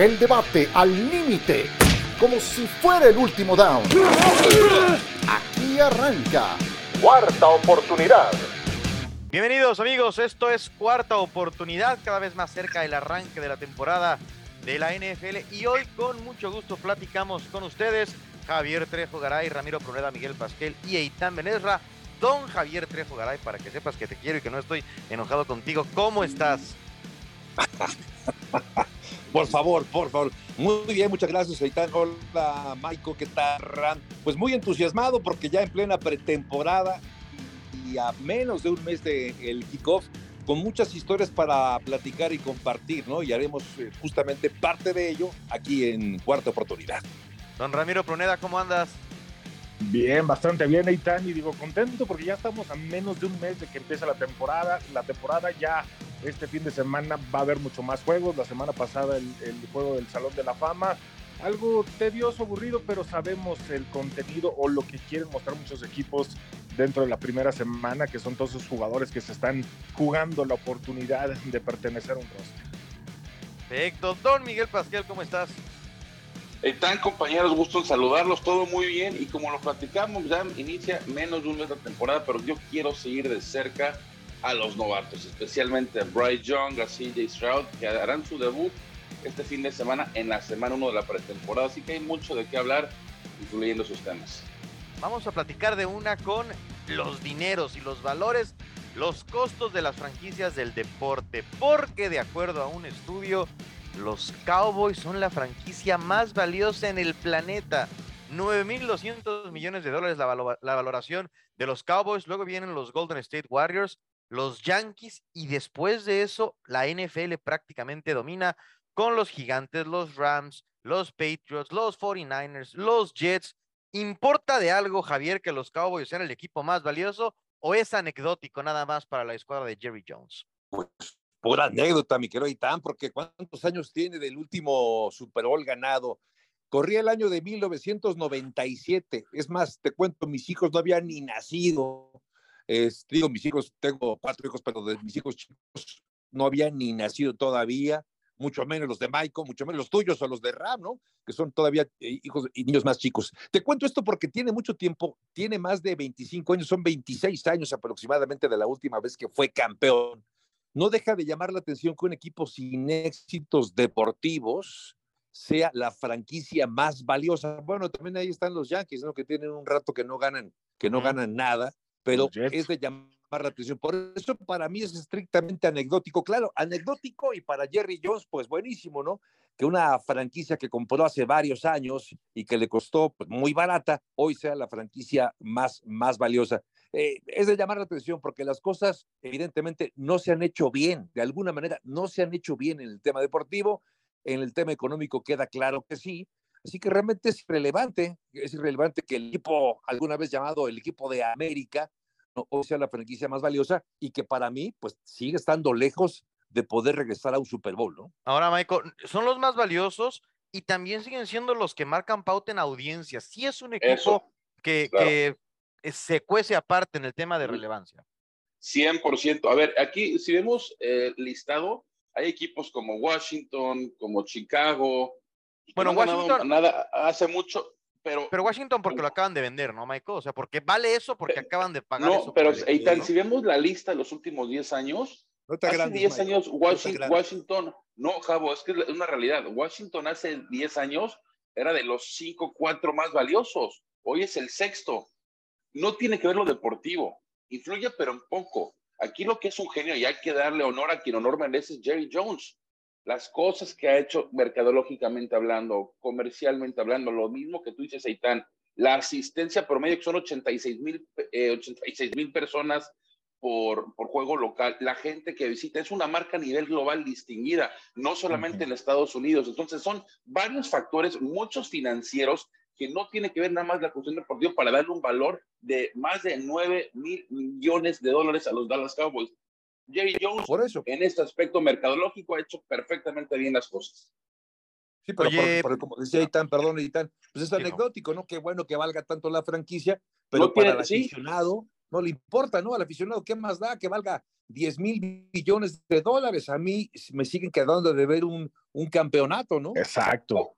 El debate al límite, como si fuera el último down. Aquí arranca. Cuarta oportunidad. Bienvenidos amigos, esto es cuarta oportunidad, cada vez más cerca del arranque de la temporada de la NFL y hoy con mucho gusto platicamos con ustedes Javier Trejo Garay, Ramiro Pruneda, Miguel Pasquel y Eitan Benesra. Don Javier Trejo Garay, para que sepas que te quiero y que no estoy enojado contigo, ¿cómo estás? Por favor, por favor. Muy bien, muchas gracias, Eitan. Hola, Maiko, ¿qué tal? Pues muy entusiasmado porque ya en plena pretemporada y a menos de un mes del el kickoff, con muchas historias para platicar y compartir, ¿no? Y haremos eh, justamente parte de ello aquí en Cuarta Oportunidad. Don Ramiro Pruneda, ¿cómo andas? Bien, bastante bien, Eitan, y digo contento porque ya estamos a menos de un mes de que empieza la temporada. La temporada ya este fin de semana va a haber mucho más juegos. La semana pasada el, juego del Salón de la Fama. Algo tedioso, aburrido, pero sabemos el contenido o lo que quieren mostrar muchos equipos dentro de la primera semana, que son todos esos jugadores que se están jugando la oportunidad de pertenecer a un roster. Perfecto. Don Miguel Pascal, ¿cómo estás? Están compañeros, gusto en saludarlos, todo muy bien y como lo platicamos, ya inicia menos de un mes la temporada, pero yo quiero seguir de cerca a los novatos, especialmente a Bryce Young, a CJ Stroud, que harán su debut este fin de semana en la semana 1 de la pretemporada. Así que hay mucho de qué hablar, incluyendo sus temas. Vamos a platicar de una con los dineros y los valores, los costos de las franquicias del deporte, porque de acuerdo a un estudio, los Cowboys son la franquicia más valiosa en el planeta. 9.200 millones de dólares la, valoración de los Cowboys. Luego vienen los Golden State Warriors, los Yankees y después de eso la NFL prácticamente domina con los gigantes, los Rams, los Patriots, los 49ers, los Jets. ¿Importa de algo, Javier, que los Cowboys sean el equipo más valioso o es anecdótico nada más para la escuadra de Jerry Jones? Pues pura anécdota, mi querido Itán, porque ¿cuántos años tiene del último Super Bowl ganado? Corría el año de 1997. Es más, te cuento, mis hijos no habían ni nacido digo, mis hijos, tengo cuatro hijos, pero de mis hijos chicos no habían ni nacido todavía, mucho menos los de Michael, mucho menos los tuyos o los de Ram, ¿no? Que son todavía eh, hijos y niños más chicos. Te cuento esto porque tiene mucho tiempo, tiene más de 25 años, son 26 años aproximadamente de la última vez que fue campeón. No deja de llamar la atención que un equipo sin éxitos deportivos sea la franquicia más valiosa. Bueno, también ahí están los Yankees, ¿no? Que tienen un rato que no ganan, que no ganan nada pero es de llamar la atención. Por eso para mí es estrictamente anecdótico. Claro, anecdótico y para Jerry Jones, pues buenísimo, ¿no? Que una franquicia que compró hace varios años y que le costó pues, muy barata, hoy sea la franquicia más, más valiosa. Eh, es de llamar la atención porque las cosas evidentemente no se han hecho bien, de alguna manera no se han hecho bien en el tema deportivo, en el tema económico queda claro que sí, Así que realmente es irrelevante, es irrelevante que el equipo, alguna vez llamado el equipo de América, o sea la franquicia más valiosa y que para mí, pues sigue estando lejos de poder regresar a un Super Bowl, ¿no? Ahora, Michael, son los más valiosos y también siguen siendo los que marcan pauta en audiencia. Sí es un equipo que, que, se cuece aparte en el tema de relevancia. 100%. A ver, aquí si vemos el listado, hay equipos como Washington, como Chicago, bueno, Washington. Nada, hace mucho, pero. Pero Washington porque lo acaban de vender, ¿no, Michael? O sea, porque vale eso porque acaban de pagar no, eso. pero si vemos la lista de los últimos 10 años, hace 10 años Washington, Washington, no, Javo, es que es una realidad. Washington hace 10 años era de los 5, 4 más valiosos. Hoy es el sexto. No tiene que ver lo deportivo. Influye, pero en poco. Aquí lo que es un genio y hay que darle honor a quien honor merece es Jerry Jones las cosas que ha hecho mercadológicamente hablando, comercialmente hablando, lo mismo que tú dices, Aitán, la asistencia promedio que son 86 mil eh, mil personas por, por, juego local, la gente que visita es una marca a nivel global distinguida, no solamente en Estados Unidos. Entonces son varios factores, muchos financieros, que no tiene que ver nada más la cuestión deportiva para darle un valor de más de 9 mil millones de dólares a los Dallas Cowboys. Jerry Jones, Por eso. en este aspecto mercadológico, ha hecho perfectamente bien las cosas. Sí, pero por, como decía Itán, perdón, Itán, pues es anecdótico, ¿no? Qué bueno que valga tanto la franquicia, pero para el aficionado, no le importa, ¿no? Al aficionado, ¿qué más da? Que valga 10 mil millones de dólares. A mí me siguen quedando de ver un, un campeonato, ¿no? Exacto.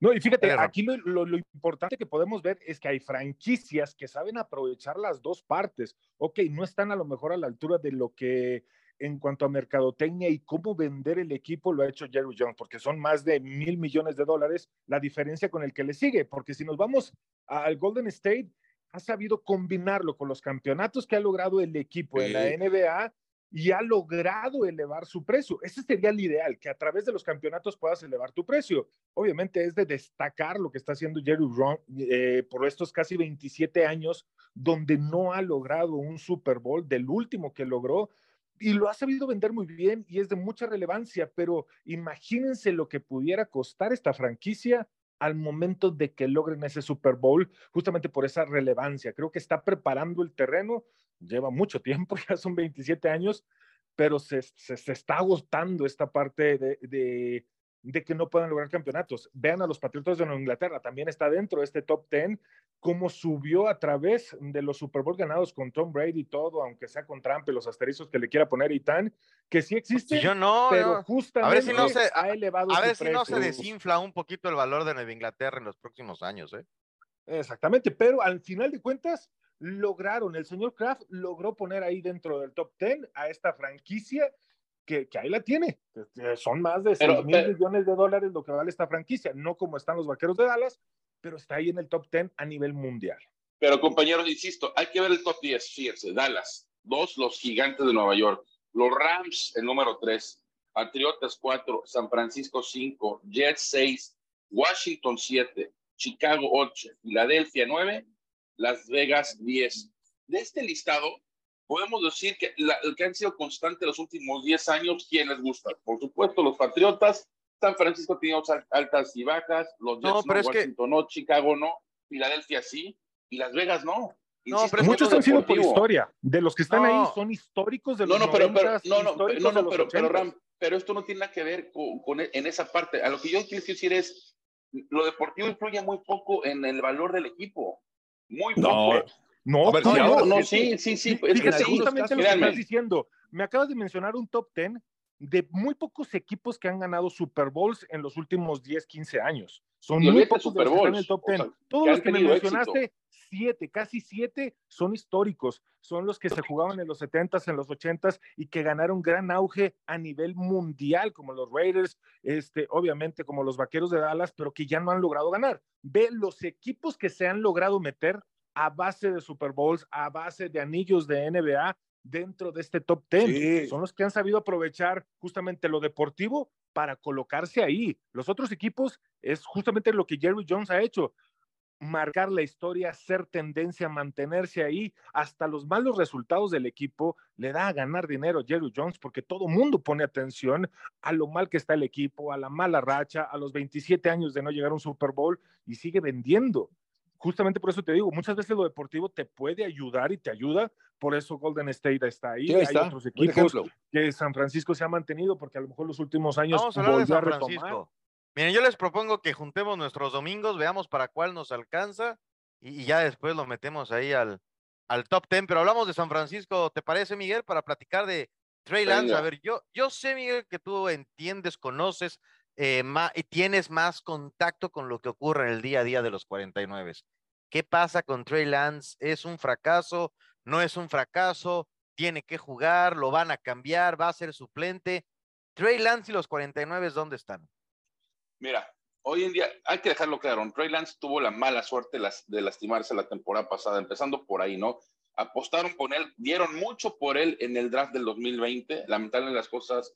No, y fíjate, aquí lo, lo, importante que podemos ver es que hay franquicias que saben aprovechar las dos partes. Ok, no están a lo mejor a la altura de lo que en cuanto a mercadotecnia y cómo vender el equipo lo ha hecho Jerry Jones, porque son más de mil millones de dólares la diferencia con el que le sigue, porque si nos vamos al Golden State, ha sabido combinarlo con los campeonatos que ha logrado el equipo en la NBA y ha logrado elevar su precio. Ese sería el ideal, que a través de los campeonatos puedas elevar tu precio. Obviamente es de destacar lo que está haciendo Jerry Brown eh, por estos casi 27 años, donde no ha logrado un Super Bowl, del último que logró, y lo ha sabido vender muy bien y es de mucha relevancia, pero imagínense lo que pudiera costar esta franquicia al momento de que logren ese Super Bowl, justamente por esa relevancia. Creo que está preparando el terreno, lleva mucho tiempo, ya son 27 años, pero se, se, está agotando esta parte de, de que no puedan lograr campeonatos. Vean a los Patriotas de Nueva Inglaterra, también está dentro de este top 10, cómo subió a través de los Super Bowl ganados con Tom Brady y todo, aunque sea con Trump y los asterizos que le quiera poner y tan, que sí existe, yo no, pero justamente a ver si no se, ha elevado A ver si no se desinfla un poquito el valor de Nueva Inglaterra en los próximos años, ¿eh? Exactamente, pero al final de cuentas lograron, el señor Kraft logró poner ahí dentro del top 10 a esta franquicia que, ahí la tiene. Son más de 6 mil millones de dólares lo que vale esta franquicia, no como están los vaqueros de Dallas, pero está ahí en el top 10 a nivel mundial. Pero compañeros, insisto, hay que ver el top 10, fíjense, Dallas, dos, los gigantes de Nueva York, los Rams, el número 3, Patriotas 4, San Francisco 5, Jets 6, Washington 7, Chicago 8, Filadelfia 9, Las Vegas 10. De este listado, podemos decir que, la, que han sido constantes los últimos 10 años, ¿quién les gusta? Por supuesto, los Patriotas, San Francisco tiene altas y bajas, los Jets no, pero Washington no, Chicago no, Filadelfia sí, y Las Vegas no. no, pero muchos han sido por historia. De los que están ahí son históricos de los no, no, pero, pero, no, no, no, no pero, pero, Ram, pero esto no tiene nada que ver con, con, en esa parte. A lo que yo quiero decir es, lo deportivo influye muy poco en el valor del equipo. Muy poco. No, no, no, sí, sí, sí. Fíjate, justamente lo que estás diciendo. Me acabas de mencionar un top 10 de muy pocos equipos que han ganado Super Bowls en los últimos 10, 15 años. Son muy pocos Super Bowls, en el top 10. Todos los que me mencionaste, siete, casi siete, son históricos. Son los que se jugaban en los 70s, en los 80s y que ganaron gran auge a nivel mundial, como los Raiders, este, obviamente como los Vaqueros de Dallas, pero que ya no han logrado ganar. Ve los equipos que se han logrado meter a base de Super Bowls, a base de anillos de NBA dentro de este top 10. Son los que han sabido aprovechar justamente lo deportivo para colocarse ahí. Los otros equipos es justamente lo que Jerry Jones ha hecho, marcar la historia, ser tendencia, mantenerse ahí, hasta los malos resultados del equipo le da a ganar dinero a Jerry Jones porque todo mundo pone atención a lo mal que está el equipo, a la mala racha, a los 27 años de no llegar a un Super Bowl y sigue vendiendo justamente por eso te digo, muchas veces lo deportivo te puede ayudar y te ayuda, por eso Golden State está ahí. Hay otros equipos que San Francisco se ha mantenido porque a lo mejor los últimos años Vamos a hablar de San Francisco. Miren, yo les propongo que juntemos nuestros domingos, veamos para cuál nos alcanza y, ya después lo metemos ahí al, al top 10, pero hablamos de San Francisco, ¿te parece, Miguel, para platicar de Trey Lance? A ver, yo, yo sé, Miguel, que tú entiendes, conoces eh, y tienes más contacto con lo que ocurre en el día a día de los 49. ¿Qué pasa con Trey Lance? ¿Es un fracaso? ¿No es un fracaso? ¿Tiene que jugar? ¿Lo van a cambiar? ¿Va a ser suplente? Trey Lance y los 49, ¿dónde están? Mira, hoy en día hay que dejarlo claro. Trey Lance tuvo la mala suerte de lastimarse la temporada pasada, empezando por ahí, ¿no? Apostaron con él, dieron mucho por él en el draft del 2020. Lamentablemente las cosas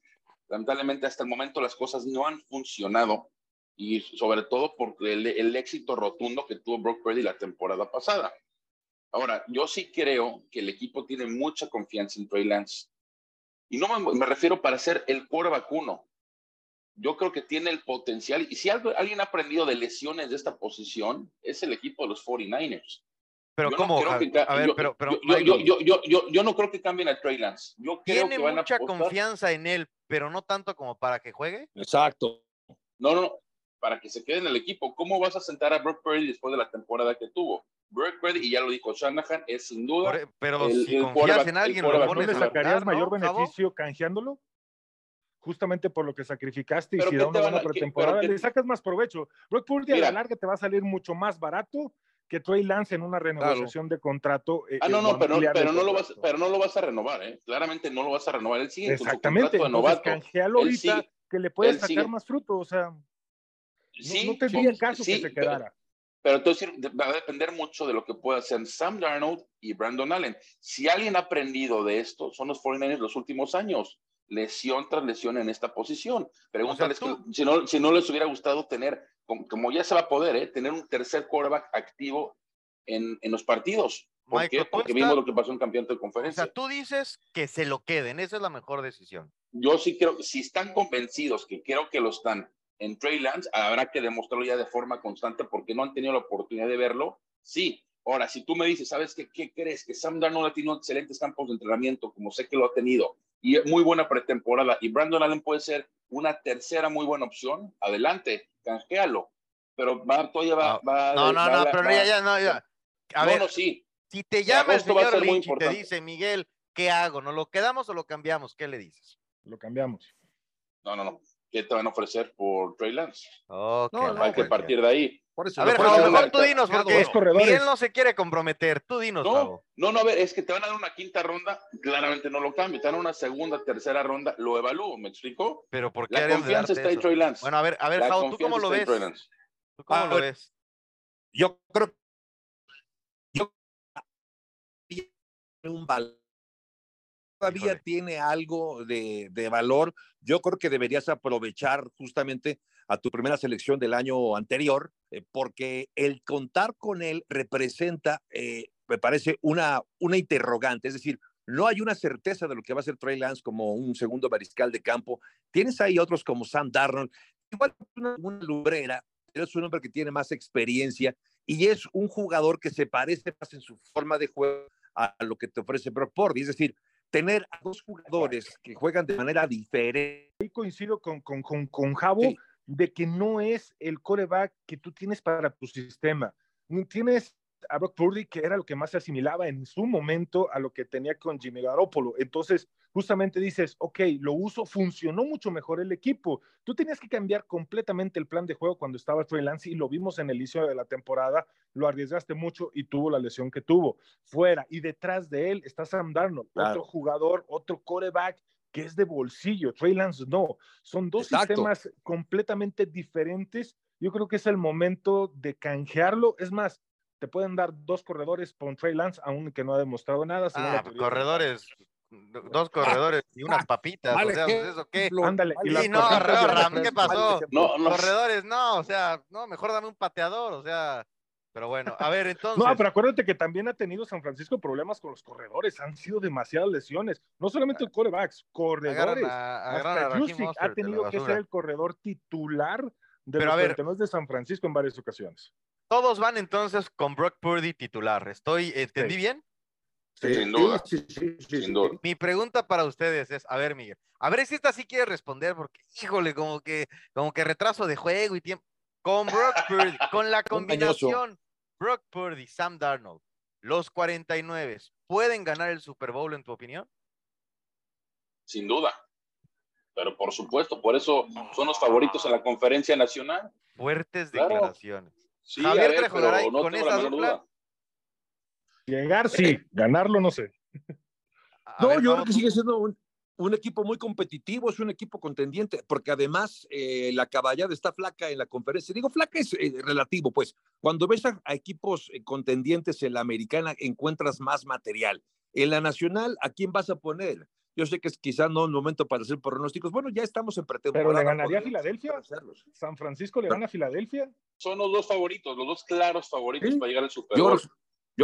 Lamentablemente hasta el momento las cosas no han funcionado y sobre todo por el, éxito rotundo que tuvo Brock Purdy la temporada pasada. Ahora, yo sí creo que el equipo tiene mucha confianza en Trey Lance. Y no me, refiero para ser el core vacuno. Yo creo que tiene el potencial. Y si alguien ha aprendido de lesiones de esta posición, es el equipo de los 49ers. Pero yo ¿cómo? No a, ver, yo, pero, pero yo, yo, yo, yo, no creo que cambien a Trey Lance. Yo creo tiene mucha confianza en él, pero no tanto como para que juegue. Exacto. No, no, no. para que se quede en el equipo. ¿Cómo vas a sentar a Brock Purdy después de la temporada que tuvo? Brock Purdy, y ya lo dijo Shanahan, es sin duda. E, pero si confías en alguien, ¿no le sacarías mayor beneficio canjeándolo? Justamente por lo que sacrificaste y si da una buena pretemporada, le sacas más provecho. Brock Purdy a la larga te va a salir mucho más barato que Trey Lance en una renegociación de contrato. Eh, ah, no, no, pero, pero, no lo vas, pero no lo vas a renovar, ¿eh? Claramente no lo vas a renovar. Él sigue Exactamente. Con su contrato de novato. ahorita que le puedes sacar más fruto, o sea. Sí, no, tendría caso que se quedara. Pero, entonces va a depender mucho de lo que pueda hacer Sam Darnold y Brandon Allen. Si alguien ha aprendido de esto, son los 49ers los últimos años. Lesión tras lesión en esta posición. Pregúntales si, no, si no les hubiera gustado tener, como, ya se va a poder, ¿eh? tener un tercer quarterback activo en, en los partidos. ¿Por qué? Porque vimos lo que pasó en campeonato de conferencia. O sea, tú dices que se lo queden, esa es la mejor decisión. Yo sí creo, si están convencidos, que creo que lo están, en Trey Lance, habrá que demostrarlo ya de forma constante porque no han tenido la oportunidad de verlo. Sí, ahora, si tú me dices, ¿sabes qué, qué crees? Que Sam Darnold ha tenido excelentes campos de entrenamiento, como sé que lo ha tenido, y muy buena pretemporada, y Brandon Allen puede ser una tercera muy buena opción, adelante, canjealo. Pero va, todavía va, no, va, no, no, no, pero ya, ya, no, ya. A ver, sí. si te llama el señor Lynch y te dice, Miguel, ¿qué hago? ¿No lo quedamos o lo cambiamos? ¿Qué le dices? Lo cambiamos. No, no, no. ¿Qué te van a ofrecer por Trey Lance? hay que partir de ahí. a ver, a lo mejor tú dinos, porque Miguel no se quiere comprometer. Tú dinos, no, no, no, a ver, es que te van a dar una quinta ronda, claramente no lo cambio. Te dan una segunda, tercera ronda, lo evalúo, ¿me explico? Pero ¿por qué La confianza está en Trey Lance. Bueno, a ver, a ver, ¿tú cómo lo ves? ¿Tú cómo lo ves? Yo creo yo un valor todavía tiene algo de, valor, yo creo que deberías aprovechar justamente a tu primera selección del año anterior, eh, porque el contar con él representa, eh, me parece, una, una interrogante, es decir, no hay una certeza de lo que va a ser Trey Lance como un segundo mariscal de campo. Tienes ahí otros como Sam Darnold, igual una, una lubrera, pero es un hombre que tiene más experiencia y es un jugador que se parece más en su forma de juego a lo que te ofrece Brock Purdy. Es decir, tener a dos jugadores que juegan de manera diferente. Ahí coincido con, con, con, con Javo de que no es el coreback que tú tienes para tu sistema. Tienes a Brock Purdy, que era lo que más se asimilaba en su momento a lo que tenía con Jimmy Garoppolo. Entonces, justamente dices, ok, lo uso, funcionó mucho mejor el equipo. Tú tenías que cambiar completamente el plan de juego cuando estaba Trey Lance y lo vimos en el inicio de la temporada, lo arriesgaste mucho y tuvo la lesión que tuvo. Fuera y detrás de él está Sam Darnold, otro jugador, otro coreback que es de bolsillo. Trey Lance no. Son dos sistemas completamente diferentes. Yo creo que es el momento de canjearlo. Es más, te pueden dar dos corredores con Trey Lance, aunque no ha demostrado nada. Ah, corredores, dos corredores y unas papitas, o sea, pues, ¿eso qué? Ándale, y, no, Ram, ¿qué pasó? No, Corredores, no, o sea, no, mejor dame un pateador, o sea, pero bueno, a ver, entonces. No, pero acuérdate que también ha tenido San Francisco problemas con los corredores, han sido demasiadas lesiones, no solamente el corebacks, corredores. Hasta ha tenido que ser el corredor titular de pero los de San Francisco en varias ocasiones. Todos van entonces con Brock Purdy titular. ¿Estoy, entendí bien? Sí, sin duda. Mi pregunta para ustedes es, a ver, Miguel, a ver si esta sí quiere responder, porque, híjole, como que, como que retraso de juego y tiempo. Con Brock Purdy, con la combinación Brock Purdy, Sam Darnold, los 49, ¿pueden ganar el Super Bowl en tu opinión? Sin duda. Pero por supuesto, por eso son los favoritos en la conferencia nacional. Fuertes declaraciones. Sí, Javier ver, Trejo no con esa dupla. Llegar sí, ganarlo no sé. no, yo creo que sigue siendo un, equipo muy competitivo, es un equipo contendiente, porque además eh, la caballada está flaca en la conferencia. Digo, flaca es eh, relativo, pues. Cuando ves a, equipos eh, contendientes en la americana, encuentras más material. En la nacional, ¿a quién vas a poner? Yo sé que es quizás no el momento para hacer pronósticos. Bueno, ya estamos en pretemporada. ¿Pero le ganaría a Filadelfia? ¿San Francisco le gana a Filadelfia? Son los dos favoritos, los dos claros favoritos para llegar al Super Bowl. Yo,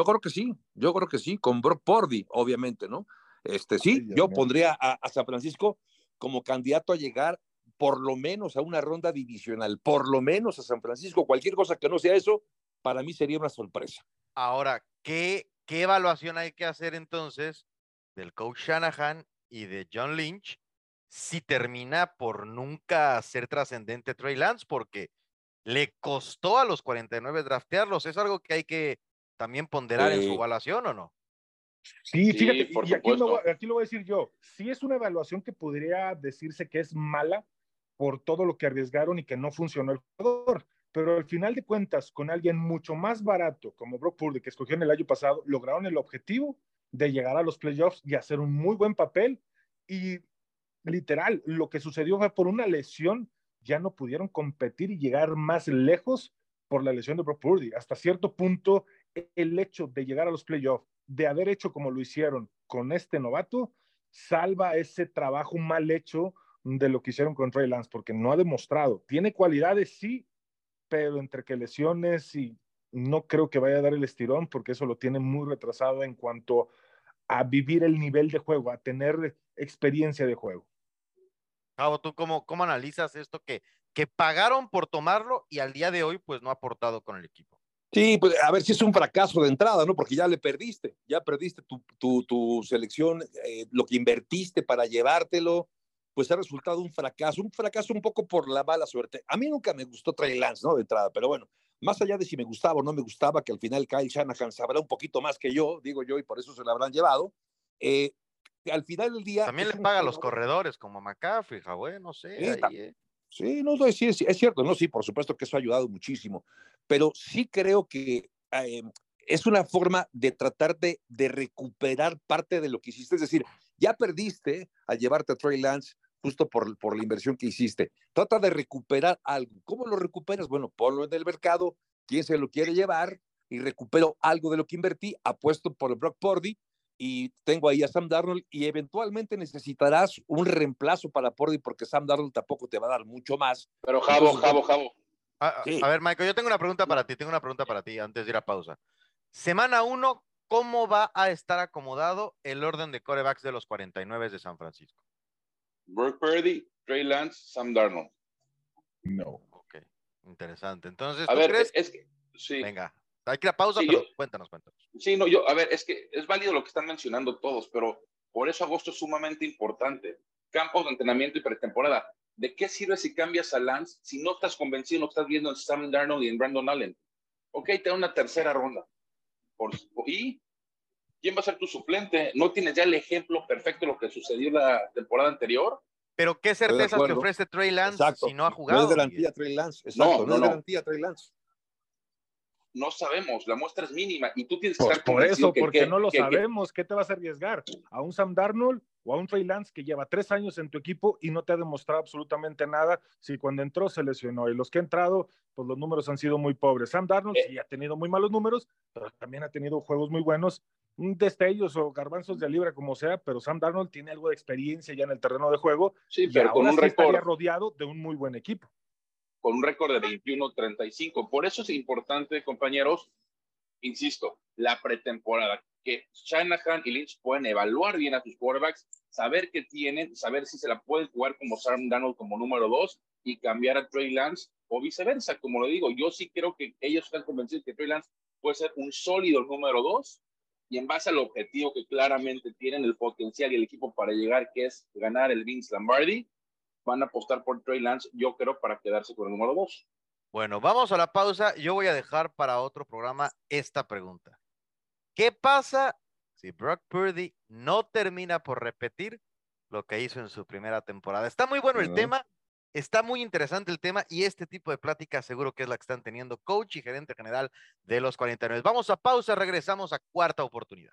creo que sí, yo creo que sí, con Brock Purdy, obviamente, ¿no? Este, sí, yo pondría a, San Francisco como candidato a llegar por lo menos a una ronda divisional, por lo menos a San Francisco. Cualquier cosa que no sea eso, para mí sería una sorpresa. Ahora, ¿qué, qué evaluación hay que hacer entonces del coach Shanahan y de John Lynch si termina por nunca ser trascendente Trey Lance, porque le costó a los 49 draftearlos. ¿Es algo que hay que también ponderar en su evaluación o no? Sí, fíjate, y aquí lo, aquí lo voy a decir yo. Sí es una evaluación que podría decirse que es mala por todo lo que arriesgaron y que no funcionó el jugador. Pero al final de cuentas, con alguien mucho más barato como Brock Purdy, que escogieron el año pasado, lograron el objetivo de llegar a los playoffs y hacer un muy buen papel. Y literal, lo que sucedió fue por una lesión, ya no pudieron competir y llegar más lejos por la lesión de Brock Purdy. Hasta cierto punto, el hecho de llegar a los playoffs, de haber hecho como lo hicieron con este novato, salva ese trabajo mal hecho de lo que hicieron con Trey Lance, porque no ha demostrado. Tiene cualidades, sí, pero entre que lesiones y no creo que vaya a dar el estirón, porque eso lo tiene muy retrasado en cuanto a vivir el nivel de juego, a tener experiencia de juego. Cabo, ¿tú cómo, cómo analizas esto que, que pagaron por tomarlo y al día de hoy pues no ha aportado con el equipo? Sí, pues a ver si es un fracaso de entrada, ¿no? Porque ya le perdiste, ya perdiste tu, tu, tu selección, eh, lo que invertiste para llevártelo, pues ha resultado un fracaso, un fracaso un poco por la mala suerte. A mí nunca me gustó Trey Lance, ¿no? De entrada, pero bueno, más allá de si me gustaba o no me gustaba, que al final Kyle Shanahan sabrá un poquito más que yo, digo yo, y por eso se lo habrán llevado, eh, al final del día... También le paga a los corredores como McCaffrey, güey, no sé. Eh. Sí, no, sí, es, es, cierto, no, sí, por supuesto que eso ha ayudado muchísimo, pero sí creo que eh, es una forma de tratar de, de, recuperar parte de lo que hiciste, es decir, ya perdiste al llevarte a Trey Lance justo por, por la inversión que hiciste, trata de recuperar algo. ¿Cómo lo recuperas? Bueno, ponlo en el mercado, quién se lo quiere llevar y recupero algo de lo que invertí, apuesto por el Brock Purdy y tengo ahí a Sam Darnold y eventualmente necesitarás un reemplazo para Pordy porque Sam Darnold tampoco te va a dar mucho más. Pero Jabo, Jabo, Jabo. A, ver, Michael, yo tengo una pregunta para ti, tengo una pregunta para ti antes de ir a pausa. Semana uno, ¿cómo va a estar acomodado el orden de corebacks de los 49 de San Francisco? Brock Purdy, Trey Lance, Sam Darnold. No. Ok, interesante. Entonces, a ver, es que, sí. Venga, hay que ir a pausa, pero cuéntanos, cuéntanos. Sí, no, yo, a ver, es que es válido lo que están mencionando todos, pero por eso agosto es sumamente importante. Campos de entrenamiento y pretemporada. ¿De qué sirve si cambias a Lance si no estás convencido, no estás viendo en Sam Darnold y en Brandon Allen? Ok, te da una tercera ronda. Por, ¿Y quién va a ser tu suplente? ¿No tienes ya el ejemplo perfecto de lo que sucedió la temporada anterior? Pero qué certeza te ofrece Trey Lance si no ha jugado. No es garantía Trey Lance. Exacto, no, no, es garantía Trey Lance no sabemos, la muestra es mínima y tú tienes que pues estar Por eso, porque no lo sabemos, ¿qué te vas a arriesgar? ¿A un Sam Darnold o a un Trey Lance que lleva tres años en tu equipo y no te ha demostrado absolutamente nada? Si cuando entró se lesionó y los que han entrado, pues los números han sido muy pobres. Sam Darnold eh. sí ha tenido muy malos números, pero también ha tenido juegos muy buenos, destellos o garbanzos de libra, como sea, pero Sam Darnold tiene algo de experiencia ya en el terreno de juego. Sí, pero con un récord. rodeado de un muy buen equipo con un récord de 21-35. Por eso es importante, compañeros, insisto, la pretemporada, que Shanahan y Lynch pueden evaluar bien a sus quarterbacks, saber qué tienen, saber si se la pueden jugar como Sam Darnold como número dos y cambiar a Trey Lance o viceversa. Como lo digo, yo sí creo que ellos están convencidos que Trey Lance puede ser un sólido número dos y en base al objetivo que claramente tienen el potencial y el equipo para llegar, que es ganar el Vince Lombardi, van a apostar por Trey Lance, yo creo, para quedarse con el número dos. Bueno, vamos a la pausa. Yo voy a dejar para otro programa esta pregunta. ¿Qué pasa si Brock Purdy no termina por repetir lo que hizo en su primera temporada? Está muy bueno el tema, está muy interesante el tema y este tipo de plática seguro que es la que están teniendo coach y gerente general de los 49. Vamos a pausa, regresamos a cuarta oportunidad.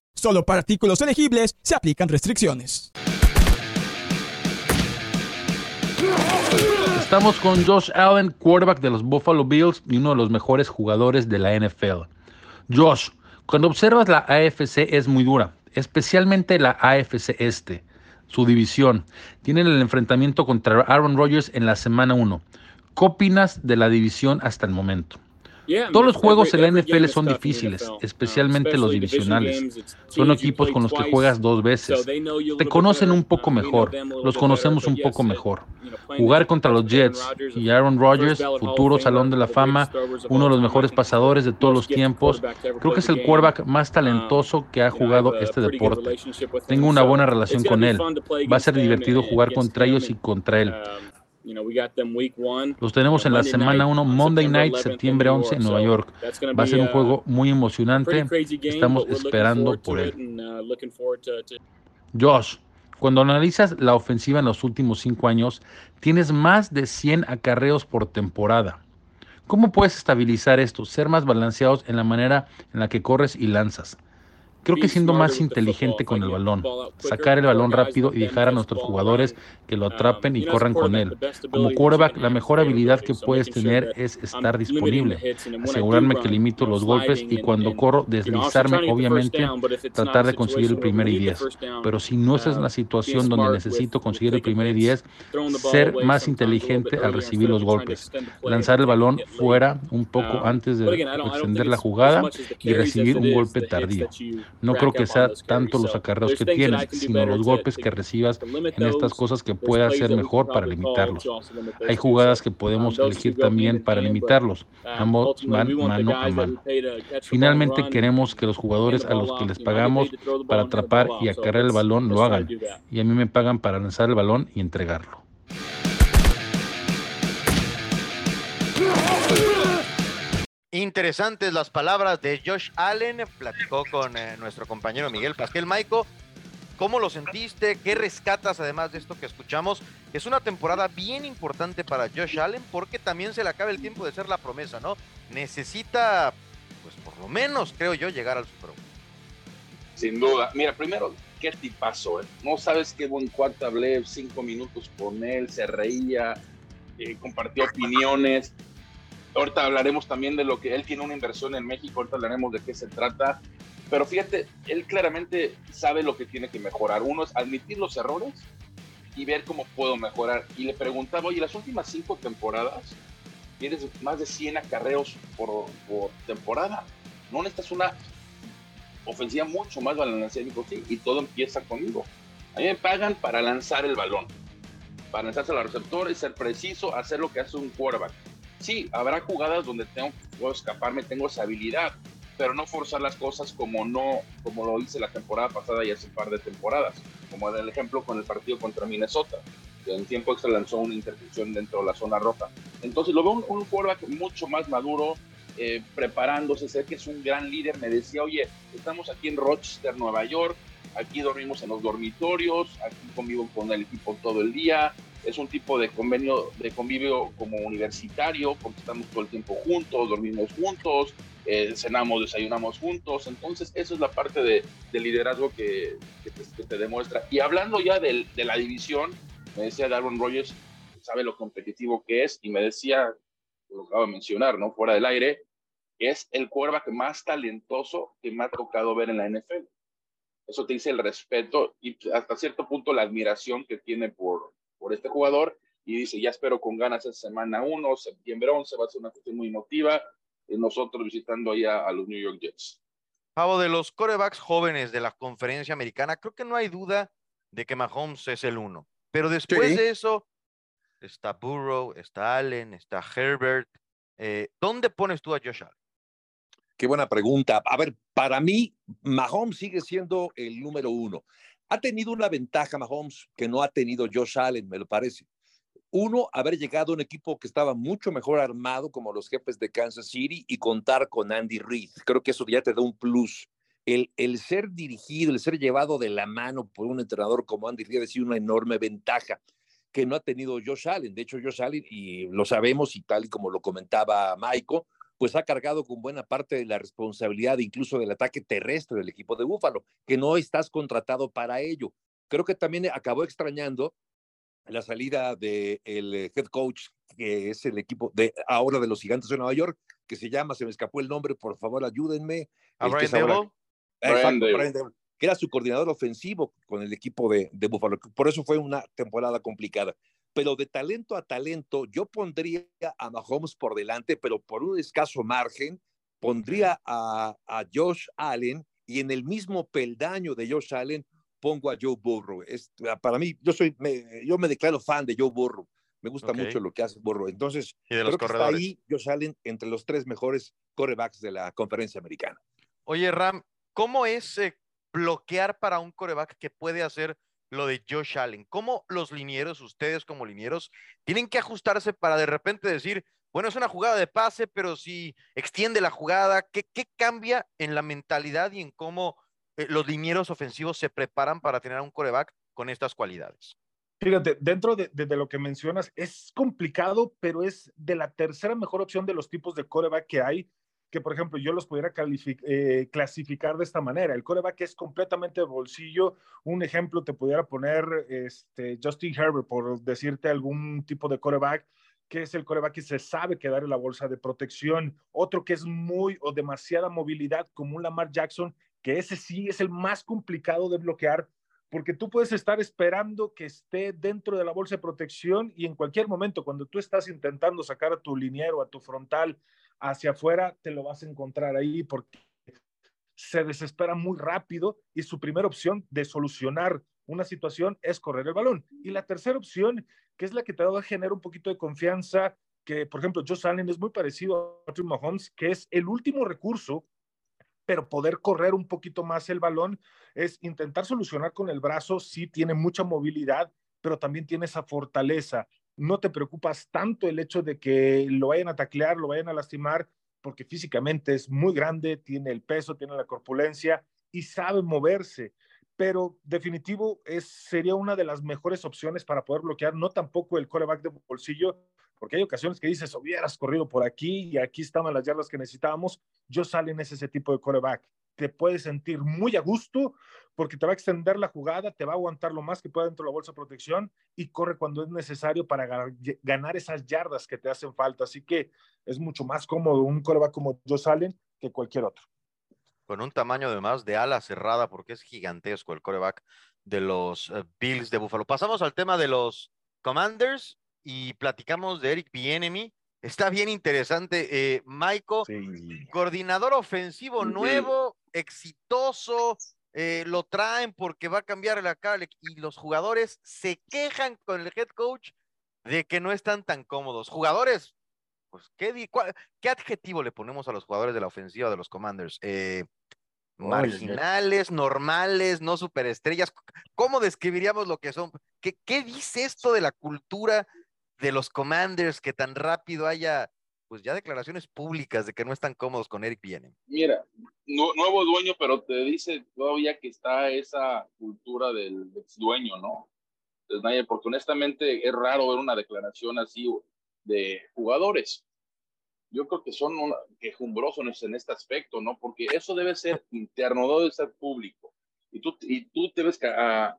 Solo para artículos elegibles se aplican restricciones. Estamos con Josh Allen, quarterback de los Buffalo Bills y uno de los mejores jugadores de la NFL. Josh, cuando observas la AFC es muy dura, especialmente la AFC Este, su división. Tienen el enfrentamiento contra Aaron Rodgers en la semana 1. ¿Qué opinas de la división hasta el momento? Todos los juegos en la NFL son difíciles, um, especialmente los divisionales. Son equipos con los que juegas dos veces. Te conocen un poco um, mejor, los conocemos un poco mejor. Jugar contra los Jets y Aaron Rodgers, futuro Salón de la Fama, uno de los mejores pasadores de todos los tiempos, creo que es el quarterback más um, talentoso que ha jugado este deporte. Tengo una buena relación con él. Va a ser divertido jugar contra ellos y contra él. Los tenemos en la semana 1, Monday Night, septiembre 11 en Nueva York. Va a ser un juego muy emocionante. Estamos esperando por él. Uh, Josh, cuando analizas la ofensiva en los últimos cinco años, tienes más de 100 acarreos por temporada. ¿Cómo puedes estabilizar esto? Ser más balanceados en la manera en la que corres y lanzas. Creo que siendo más inteligente con el balón, sacar el balón rápido y dejar a nuestros jugadores que lo um, atrapen y corran con él. Como quarterback, la mejor habilidad que puedes tener es estar disponible, asegurarme que limito los golpes y cuando corro deslizarme, obviamente, tratar de conseguir el primer y diez. Pero si no estás en la um, situación donde necesito conseguir el primer y diez, ser más inteligente al recibir los golpes, lanzar el balón fuera un poco um, antes de extender la jugada y recibir un golpe tardío. No creo que sea tanto los acarreos que tienes, sino los golpes que recibas en estas cosas que pueda hacer mejor para limitarlos. Hay jugadas que podemos elegir también para limitarlos. Ambos van mano a mano. Finalmente queremos que los jugadores a los que les pagamos para atrapar y acarrear el balón lo hagan. Y a mí me pagan para lanzar el balón y entregarlo. Interesantes las palabras de Josh Allen. Platicó con eh, nuestro compañero Miguel Pasquel Maico. ¿Cómo lo sentiste? ¿Qué rescatas además de esto que escuchamos? Es una temporada bien importante para Josh Allen porque también se le acaba el tiempo de ser la promesa, ¿no? Necesita, pues por lo menos, creo yo, llegar al Super Bowl. Sin duda. Mira, primero, qué tipazo, ¿eh? No sabes qué buen cuarto hablé cinco minutos con él, se reía, eh, compartió opiniones Ahorita hablaremos también de lo que él tiene una inversión en México, ahorita hablaremos de qué se trata. Pero fíjate, él claramente sabe lo que tiene que mejorar. Uno es admitir los errores y ver cómo puedo mejorar. Y le preguntaba, oye, las últimas cinco temporadas tienes más de 100 acarreos por, por temporada. ¿No necesitas una ofensiva mucho más balanceada? Sí, y todo empieza conmigo. A mí me pagan para lanzar el balón, para lanzarse a los receptores, ser preciso, hacer lo que hace un quarterback sí, habrá jugadas donde tengo, puedo escaparme, tengo esa habilidad, pero no forzar las cosas como no, como lo hice la temporada pasada y hace un par de temporadas, como en el ejemplo con el partido contra Minnesota, que en tiempo extra lanzó una intercepción dentro de la zona roja. Entonces lo veo un, un quarterback mucho más maduro, eh, preparándose, sé que es un gran líder, me decía, oye, estamos aquí en Rochester, Nueva York, aquí dormimos en los dormitorios, aquí convivo con el equipo todo el día, es un tipo de convenio de convivio como universitario, porque estamos todo el tiempo juntos, dormimos juntos, eh, cenamos, desayunamos juntos. Entonces, eso es la parte de, liderazgo que, te, demuestra. Y hablando ya de, la división, me decía Darwin Rogers, sabe lo competitivo que es, y me decía, lo acabo de mencionar, ¿no? Fuera del aire, que es el quarterback más talentoso que me ha tocado ver en la NFL. Eso te dice el respeto y hasta cierto punto la admiración que tiene por, por este jugador y dice, ya espero con ganas esa semana 1, septiembre 11, va a ser una cuestión muy emotiva, y nosotros visitando allá a los New York Jets. Pavo, de los corebacks jóvenes de la conferencia americana, creo que no hay duda de que Mahomes es el uno, pero después de eso está Burrow, está Allen, está Herbert. Eh, ¿Dónde pones tú a Josh Allen? Qué buena pregunta. A ver, para mí, Mahomes sigue siendo el número uno. Ha tenido una ventaja Mahomes que no ha tenido Josh Allen, me lo parece. Uno, haber llegado a un equipo que estaba mucho mejor armado como los jefes de Kansas City y contar con Andy Reid. Creo que eso ya te da un plus. El, el ser dirigido, el ser llevado de la mano por un entrenador como Andy Reid ha sido una enorme ventaja que no ha tenido Josh Allen. De hecho, Josh Allen, y lo sabemos, y tal y como lo comentaba Maiko, pues ha cargado con buena parte de la responsabilidad incluso del ataque terrestre del equipo de Búfalo, que no estás contratado para ello. Creo que también acabó extrañando la salida del el head coach, que es el equipo de ahora de los Gigantes de Nueva York, que se llama, se me escapó el nombre, por favor ayúdenme. ¿A Brian que era su coordinador ofensivo con el equipo de, de Buffalo. Por eso fue una temporada complicada. Pero de talento a talento, yo pondría a Mahomes por delante, pero por un escaso margen, pondría a, a Josh Allen y en el mismo peldaño de Josh Allen pongo a Joe Burrow. Es, para mí, yo soy, me, yo me declaro fan de Joe Burrow. Me gusta mucho lo que hace Burrow. Entonces, ¿Y de los creo que está ahí Josh Allen entre los tres mejores corebacks de la conferencia americana. Oye, Ram, ¿cómo es eh, bloquear para un coreback que puede hacer lo de Josh Allen? ¿Cómo los linieros, ustedes como linieros, tienen que ajustarse para de repente decir, bueno, es una jugada de pase, pero si extiende la jugada, ¿qué, qué cambia en la mentalidad y en cómo eh, los linieros ofensivos se preparan para tener un coreback con estas cualidades? Fíjate, dentro de, lo que mencionas, es complicado, pero es de la tercera mejor opción de los tipos de coreback que hay que, por ejemplo, yo los pudiera eh, clasificar de esta manera. El coreback es completamente de bolsillo. Un ejemplo te pudiera poner este, Justin Herbert, por decirte algún tipo de coreback, que es el coreback que se sabe quedar en la bolsa de protección. Otro que es muy o demasiada movilidad, como un Lamar Jackson, que ese sí es el más complicado de bloquear porque tú puedes estar esperando que esté dentro de la bolsa de protección y en cualquier momento, cuando tú estás intentando sacar a tu liniero, a tu frontal hacia afuera, te lo vas a encontrar ahí porque se desespera muy rápido y su primera opción de solucionar una situación es correr el balón. Y la tercera opción, que es la que te va a generar un poquito de confianza, que por ejemplo Josh Allen es muy parecido a Patrick Mahomes, que es el último recurso, pero poder correr un poquito más el balón es intentar solucionar con el brazo, sí tiene mucha movilidad, pero también tiene esa fortaleza no te preocupas tanto el hecho de que lo vayan a taclear, lo vayan a lastimar, porque físicamente es muy grande, tiene el peso, tiene la corpulencia y sabe moverse. Pero definitivo es, sería una de las mejores opciones para poder bloquear, no tampoco el coreback de bolsillo, porque hay ocasiones que dices, hubieras corrido por aquí y aquí estaban las yardas que necesitábamos. Yo salen ese, tipo de coreback te puedes sentir muy a gusto porque te va a extender la jugada, te va a aguantar lo más que pueda dentro de la bolsa de protección y corre cuando es necesario para ganar esas yardas que te hacen falta. Así que es mucho más cómodo un coreback como Joe Allen que cualquier otro. Con un tamaño además de ala cerrada porque es gigantesco el coreback de los eh, Bills de Buffalo. Pasamos al tema de los Commanders y platicamos de Eric Bienemy Está bien interesante. Eh, Maiko, coordinador ofensivo nuevo, exitoso, eh, lo traen porque va a cambiar la cara y los jugadores se quejan con el head coach de que no están tan cómodos. Jugadores, pues, ¿qué, ¿qué adjetivo le ponemos a los jugadores de la ofensiva de los Commanders? Eh, marginales, normales, no superestrellas. ¿Cómo describiríamos lo que son? ¿Qué, ¿Qué dice esto de la cultura de los Commanders que tan rápido haya pues ya declaraciones públicas de que no están cómodos con Eric Bienen. Mira, nuevo dueño, pero te dice todavía que está esa cultura del ex dueño, ¿no? Entonces, porque honestamente es raro ver una declaración así de jugadores. Yo creo que son quejumbrosos en este aspecto, ¿no? Porque eso debe ser interno, no debe ser público. Y tú, y tú debes a,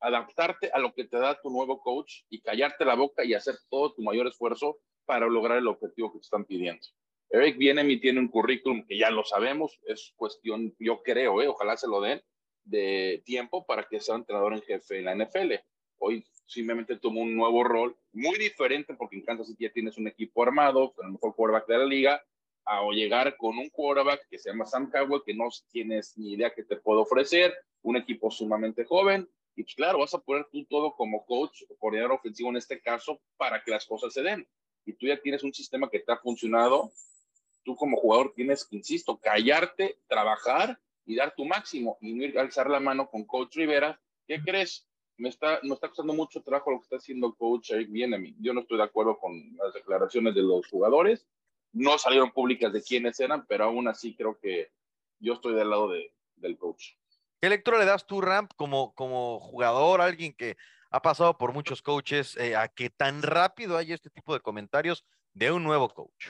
adaptarte a lo que te da tu nuevo coach y callarte la boca y hacer todo tu mayor esfuerzo para lograr el objetivo que te están pidiendo. Eric Bienemi tiene un currículum que ya lo sabemos, es cuestión, yo creo, eh, ojalá se lo den, de tiempo para que sea entrenador en jefe en la NFL. Hoy simplemente tomó un nuevo rol muy diferente porque en Kansas City ya tienes un equipo armado, con el mejor quarterback de la liga, a llegar con un quarterback que se llama Sam Cowell, que no tienes ni idea qué te puede ofrecer, un equipo sumamente joven, y pues claro, vas a poner tú todo como coach coordinador ofensivo en este caso para que las cosas se den. Y tú ya tienes un sistema que te ha funcionado. Tú como jugador tienes, insisto, callarte, trabajar y dar tu máximo y no ir a alzar la mano con coach Rivera. ¿Qué crees? Me está, me está costando mucho trabajo lo que está haciendo coach Eric Bienemi. Yo no estoy de acuerdo con las declaraciones de los jugadores. No salieron públicas de quiénes eran, pero aún así creo que yo estoy del lado de, del coach. ¿Qué lectura le das tú, Ramp, como, como jugador, alguien que ha pasado por muchos coaches, eh, a que tan rápido hay este tipo de comentarios de un nuevo coach?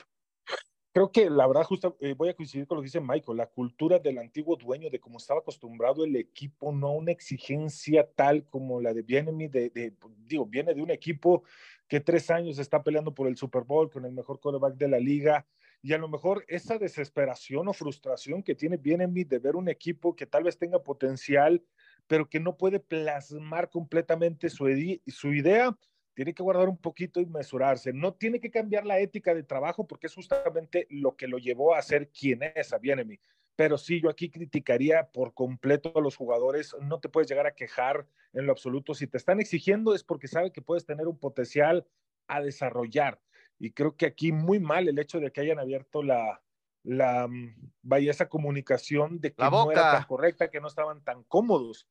creo que la verdad, justo eh, voy a coincidir con lo que dice Michael, la cultura del antiguo dueño, de cómo estaba acostumbrado el equipo, no una exigencia tal como la de Bienemi, de, de, digo, viene de un equipo que tres años está peleando por el Super Bowl con el mejor quarterback de la liga, y a lo mejor esa desesperación o frustración que tiene Bienemi de ver un equipo que tal vez tenga potencial, pero que no puede plasmar completamente su, su idea, tiene que guardar un poquito y mesurarse. No tiene que cambiar la ética de trabajo porque es justamente lo que lo llevó a ser quien es a Bienemi. Pero sí, yo aquí criticaría por completo a los jugadores. No te puedes llegar a quejar en lo absoluto. Si te están exigiendo es porque sabe que puedes tener un potencial a desarrollar. Y creo que aquí muy mal el hecho de que hayan abierto la, la mm, vaya esa comunicación de que no era tan correcta, que no estaban tan cómodos.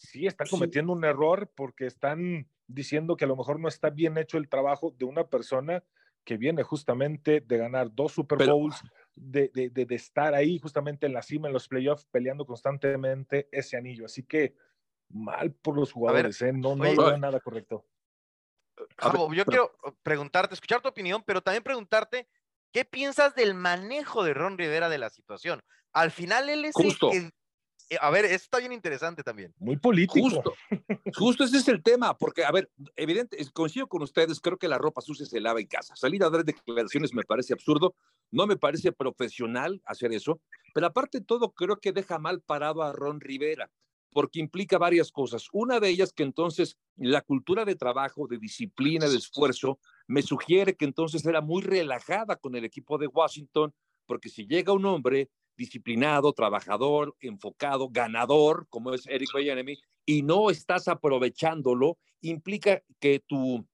Sí, están cometiendo un error porque están diciendo que a lo mejor no está bien hecho el trabajo de una persona que viene justamente de ganar dos Super Bowls, de, de, de, estar ahí justamente en la cima, en los playoffs, peleando constantemente ese anillo. Así que mal por los jugadores, ¿eh? no, no veo nada correcto. yo quiero preguntarte, escuchar tu opinión, pero también preguntarte, ¿qué piensas del manejo de Ron Rivera de la situación? Al final él es el que a ver, esto está bien interesante también. Muy político. Justo, justo ese es el tema, porque, a ver, evidente, coincido con ustedes, creo que la ropa sucia se lava en casa. Salir a dar declaraciones me parece absurdo, no me parece profesional hacer eso, pero aparte de todo, creo que deja mal parado a Ron Rivera, porque implica varias cosas. Una de ellas que entonces la cultura de trabajo, de disciplina, de esfuerzo, me sugiere que entonces era muy relajada con el equipo de Washington, porque si llega un hombre disciplinado, trabajador, enfocado, ganador, como es Eric Bieniemy, y no estás aprovechándolo, implica que tu,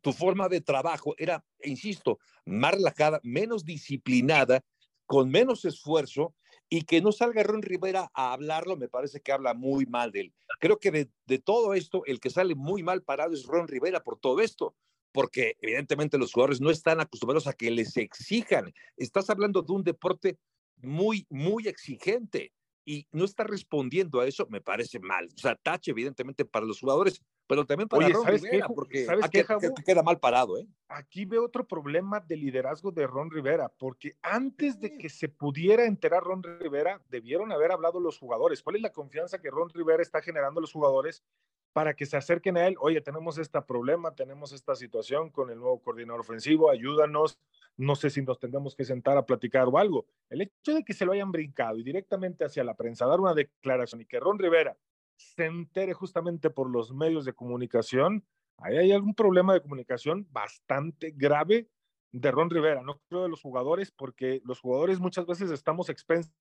tu forma de trabajo era, insisto, más relajada, menos disciplinada, con menos esfuerzo, y que no salga Ron Rivera a hablarlo, me parece que habla muy mal de él. Creo que de, de todo esto, el que sale muy mal parado es Ron Rivera por todo esto, porque evidentemente los jugadores no están acostumbrados a que les exijan. Estás hablando de un deporte muy, muy exigente y no está respondiendo a eso, me parece mal. O sea, tache evidentemente para los jugadores, pero también para Ron Rivera, porque ¿sabes qué, queda mal parado. ¿eh? Aquí veo otro problema de liderazgo de Ron Rivera, porque antes de que se pudiera enterar Ron Rivera, debieron haber hablado los jugadores. ¿Cuál es la confianza que Ron Rivera está generando a los jugadores para que se acerquen a él? Oye, tenemos este problema, tenemos esta situación con el nuevo coordinador ofensivo, ayúdanos, no sé si nos tengamos que sentar a platicar o algo. El hecho de que se lo hayan brincado y directamente hacia la prensa dar una declaración y que Ron Rivera se entere justamente por los medios de comunicación, ahí hay algún problema de comunicación bastante grave de Ron Rivera, no creo de los jugadores, porque los jugadores muchas veces estamos expensas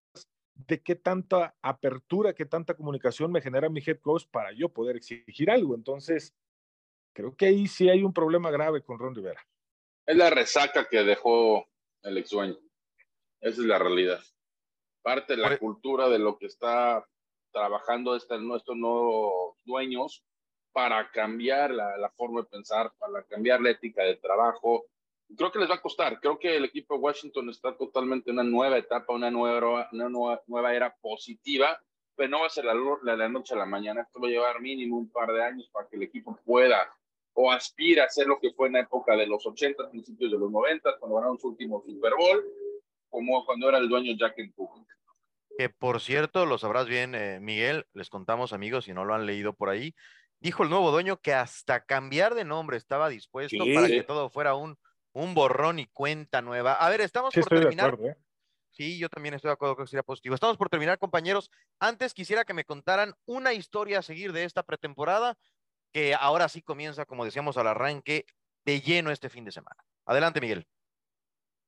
de qué tanta apertura, qué tanta comunicación me genera mi head coach para yo poder exigir algo. Entonces, creo que ahí sí hay un problema grave con Ron Rivera es la resaca que dejó el ex dueño. Esa es la realidad. Parte de la cultura de lo que está trabajando este, nuestros nuevos dueños para cambiar la, forma de pensar, para cambiar la ética de trabajo. Creo que les va a costar. Creo que el equipo de Washington está totalmente en una nueva etapa, una nueva, una nueva, era positiva, pero no va a ser la, la, la noche a la mañana. Esto va a llevar mínimo un par de años para que el equipo pueda o aspira a ser lo que fue en la época de los 80, principios de los 90, cuando ganaron su último Super Bowl, como cuando era el dueño Jack Cook. Que por cierto, lo sabrás bien, eh, Miguel, les contamos amigos, si no lo han leído por ahí, dijo el nuevo dueño que hasta cambiar de nombre estaba dispuesto para que todo fuera un, un borrón y cuenta nueva. A ver, estamos por terminar. ¿eh? Sí, yo también estoy de acuerdo que sería positivo. Estamos por terminar, compañeros. Antes quisiera que me contaran una historia a seguir de esta pretemporada que ahora sí comienza, como decíamos al arranque, de lleno este fin de semana. Adelante, Miguel.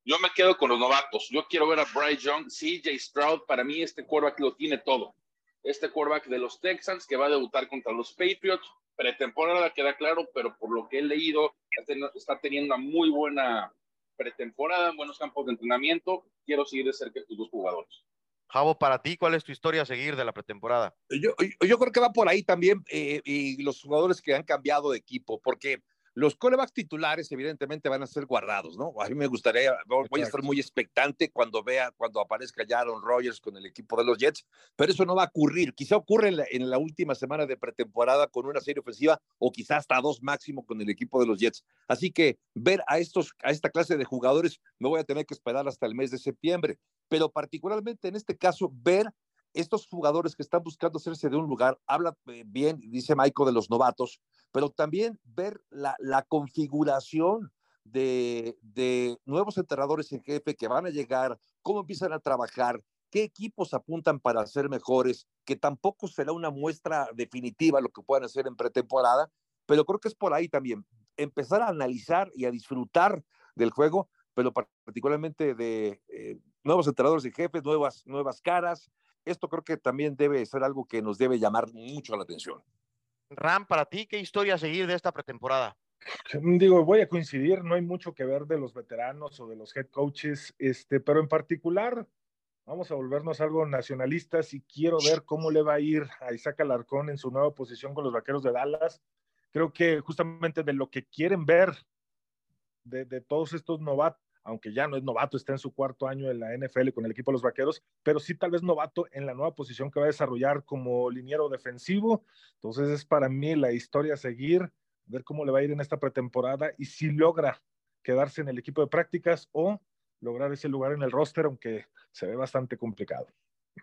Yo me quedo con los novatos. Yo quiero ver a Bryce Young, CJ Stroud. Para mí, este quarterback lo tiene todo. Este quarterback de los Texans que va a debutar contra los Patriots. Pretemporada queda claro, pero por lo que he leído, está teniendo una muy buena pretemporada, buenos campos de entrenamiento. Quiero seguir de cerca a estos dos jugadores. Javo, para ti, ¿cuál es tu historia a seguir de la pretemporada? Yo, yo creo que va por ahí también eh, y los jugadores que han cambiado de equipo, porque Los corebacks titulares, evidentemente, van a ser guardados, ¿no? A mí me gustaría, voy a estar muy expectante cuando vea, cuando aparezca ya Aaron Rodgers con el equipo de los Jets, pero eso no va a ocurrir. Quizá ocurre en la, última semana de pretemporada con una serie ofensiva o quizá hasta dos máximo con el equipo de los Jets. Así que ver a, estos, a esta clase de jugadores me voy a tener que esperar hasta el mes de septiembre, pero particularmente en este caso, ver estos jugadores que están buscando hacerse de un lugar, habla eh, bien, dice Maiko, de los novatos, pero también ver la, configuración de, nuevos entrenadores en jefe que van a llegar, cómo empiezan a trabajar, qué equipos apuntan para ser mejores, que tampoco será una muestra definitiva lo que puedan hacer en pretemporada, pero creo que es por ahí también, empezar a analizar y a disfrutar del juego, pero particularmente de eh, nuevos entrenadores en jefe, nuevas, nuevas caras, esto creo que también debe ser algo que nos debe llamar mucho la atención. Ram, para ti, ¿qué historia seguir de esta pretemporada? Mm, digo, voy a coincidir, no hay mucho que ver de los veteranos o de los head coaches, este, pero en particular vamos a volvernos algo nacionalistas y quiero ver cómo le va a ir a Isaac Alarcón en su nueva posición con los Vaqueros de Dallas. Creo que justamente de lo que quieren ver de, de todos estos novatos, aunque ya no es novato, está en su cuarto año en la NFL con el equipo de los Vaqueros, pero sí tal vez novato en la nueva posición que va a desarrollar como liniero defensivo. Entonces es para mí la historia a seguir, ver cómo le va a ir en esta pretemporada y si logra quedarse en el equipo de prácticas o lograr ese lugar en el roster, aunque se ve bastante complicado.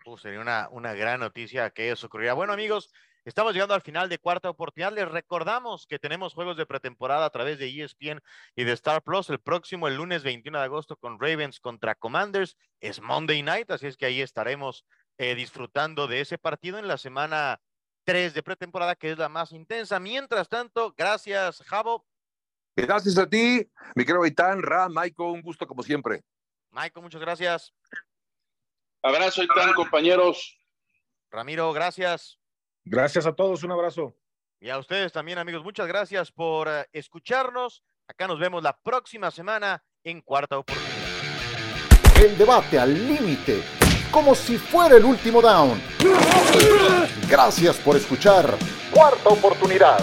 Uh, sería una, una gran noticia que eso ocurriera. Bueno, amigos, Estamos llegando al final de cuarta oportunidad. Les recordamos que tenemos juegos de pretemporada a través de ESPN y de Star Plus. El próximo, el lunes 21 de agosto, con Ravens contra Commanders. Es Monday Night, así es que ahí estaremos eh, disfrutando de ese partido en la semana 3 de pretemporada, que es la más intensa. Mientras tanto, gracias, Javo. Gracias a ti, mi querido Itán, Ra, Maiko, un gusto como siempre. Maiko, muchas gracias. Abrazo, Itán, compañeros. Ramiro, gracias. Gracias a todos, un abrazo. Y a ustedes también, amigos, muchas gracias por eh, escucharnos. Acá nos vemos la próxima semana en Cuarta Oportunidad. El debate al límite, como si fuera el último down. Gracias por escuchar Cuarta Oportunidad.